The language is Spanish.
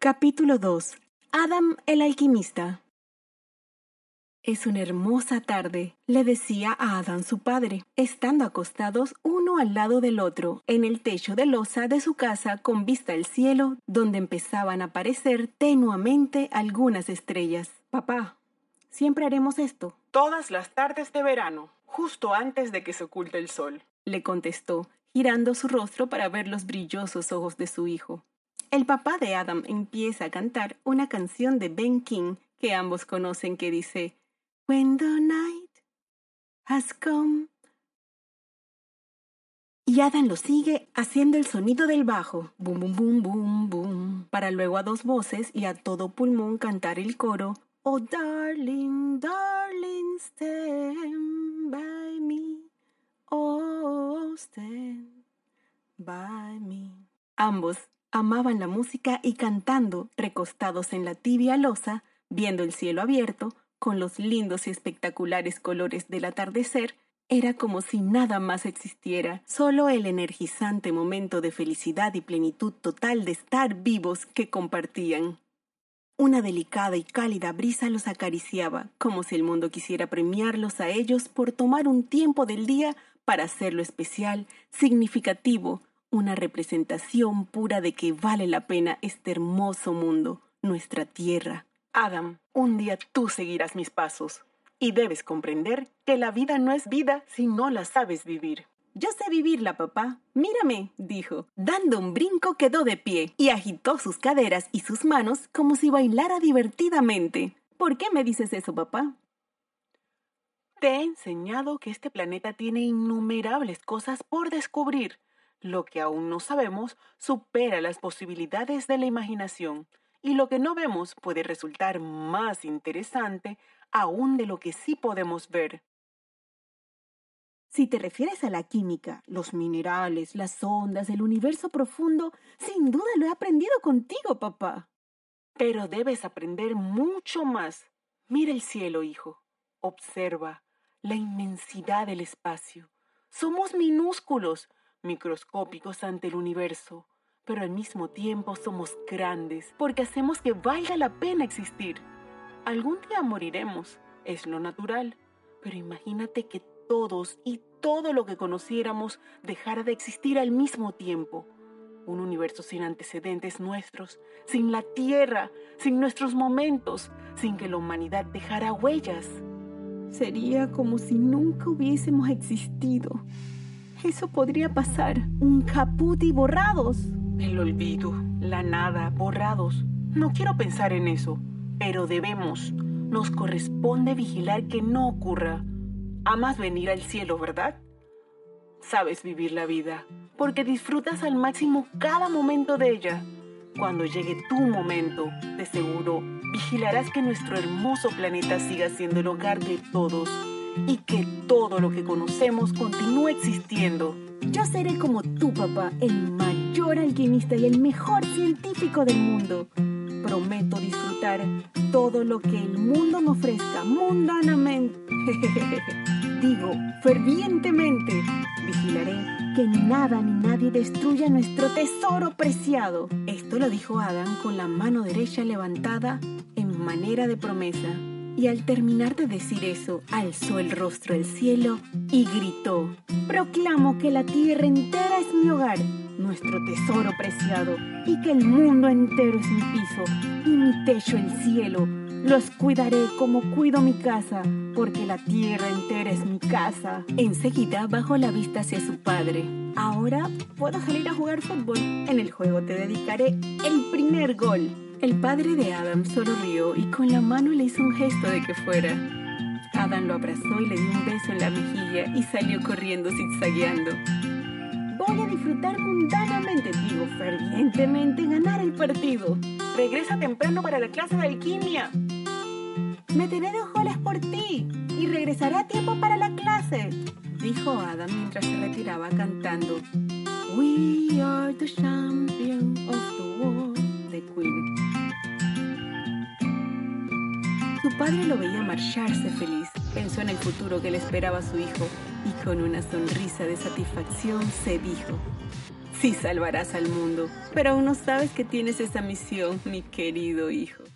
Capítulo 2. Adam el alquimista. Es una hermosa tarde, le decía a Adam su padre, estando acostados uno al lado del otro, en el techo de losa de su casa con vista al cielo, donde empezaban a aparecer tenuamente algunas estrellas. Papá, siempre haremos esto. Todas las tardes de verano, justo antes de que se oculte el sol, le contestó, girando su rostro para ver los brillosos ojos de su hijo. El papá de Adam empieza a cantar una canción de Ben King que ambos conocen que dice When the night has come. Y Adam lo sigue haciendo el sonido del bajo, boom, boom, boom, boom, boom, para luego a dos voces y a todo pulmón cantar el coro, Oh darling, darling, stand by me, oh stand by me. Ambos Amaban la música y cantando, recostados en la tibia losa, viendo el cielo abierto, con los lindos y espectaculares colores del atardecer, era como si nada más existiera, solo el energizante momento de felicidad y plenitud total de estar vivos que compartían. Una delicada y cálida brisa los acariciaba, como si el mundo quisiera premiarlos a ellos por tomar un tiempo del día para hacerlo especial, significativo, una representación pura de que vale la pena este hermoso mundo, nuestra tierra. Adam, un día tú seguirás mis pasos y debes comprender que la vida no es vida si no la sabes vivir. Yo sé vivirla, papá. Mírame, dijo. Dando un brinco quedó de pie y agitó sus caderas y sus manos como si bailara divertidamente. ¿Por qué me dices eso, papá? Te he enseñado que este planeta tiene innumerables cosas por descubrir lo que aún no sabemos supera las posibilidades de la imaginación y lo que no vemos puede resultar más interesante aún de lo que sí podemos ver. Si te refieres a la química, los minerales, las ondas, el universo profundo, sin duda lo he aprendido contigo, papá. Pero debes aprender mucho más. Mira el cielo, hijo. Observa la inmensidad del espacio. Somos minúsculos, microscópicos ante el universo, pero al mismo tiempo somos grandes porque hacemos que valga la pena existir. Algún día moriremos, es lo natural, pero imagínate que todos y todo lo que conociéramos dejara de existir al mismo tiempo. Un universo sin antecedentes nuestros, sin la Tierra, sin nuestros momentos, sin que la humanidad dejara huellas. Sería como si nunca hubiésemos existido. Eso podría pasar. Un caput y borrados. El olvido, la nada, borrados. No quiero pensar en eso, pero debemos, nos corresponde vigilar que no ocurra. Amas venir al cielo, ¿verdad? Sabes vivir la vida, porque disfrutas al máximo cada momento de ella. Cuando llegue tu momento, de seguro, vigilarás que nuestro hermoso planeta siga siendo el hogar de todos y que todo lo que conocemos continúe existiendo. Yo seré como tu papá, el mayor alquimista y el mejor científico del mundo. Prometo disfrutar todo lo que el mundo me ofrezca mundanamente. Digo, fervientemente. Vigilaré que nada ni nadie destruya nuestro tesoro preciado. Esto lo dijo Adán con la mano derecha levantada en manera de promesa y al terminar de decir eso, alzó el rostro al cielo y gritó, Proclamo que la tierra entera es mi hogar, nuestro tesoro preciado, y que el mundo entero es mi piso y mi techo el cielo. Los cuidaré como cuido mi casa, porque la tierra entera es mi casa. Enseguida bajó la vista hacia su padre. Ahora puedo salir a jugar fútbol. En el juego te dedicaré el primer gol. El padre de Adam solo rió y con la mano le hizo un gesto de que fuera. Adam lo abrazó y le dio un beso en la mejilla y salió corriendo zigzagueando. Voy a disfrutar mundanamente, digo fervientemente, ganar el partido. Regresa temprano para la clase de alquimia. Meteré dos goles por ti y regresaré a tiempo para la clase, dijo Adam mientras se retiraba cantando We are the champion padre lo veía marcharse feliz, pensó en el futuro que le esperaba a su hijo y con una sonrisa de satisfacción se dijo, sí salvarás al mundo. Pero aún no sabes que tienes esa misión, mi querido hijo.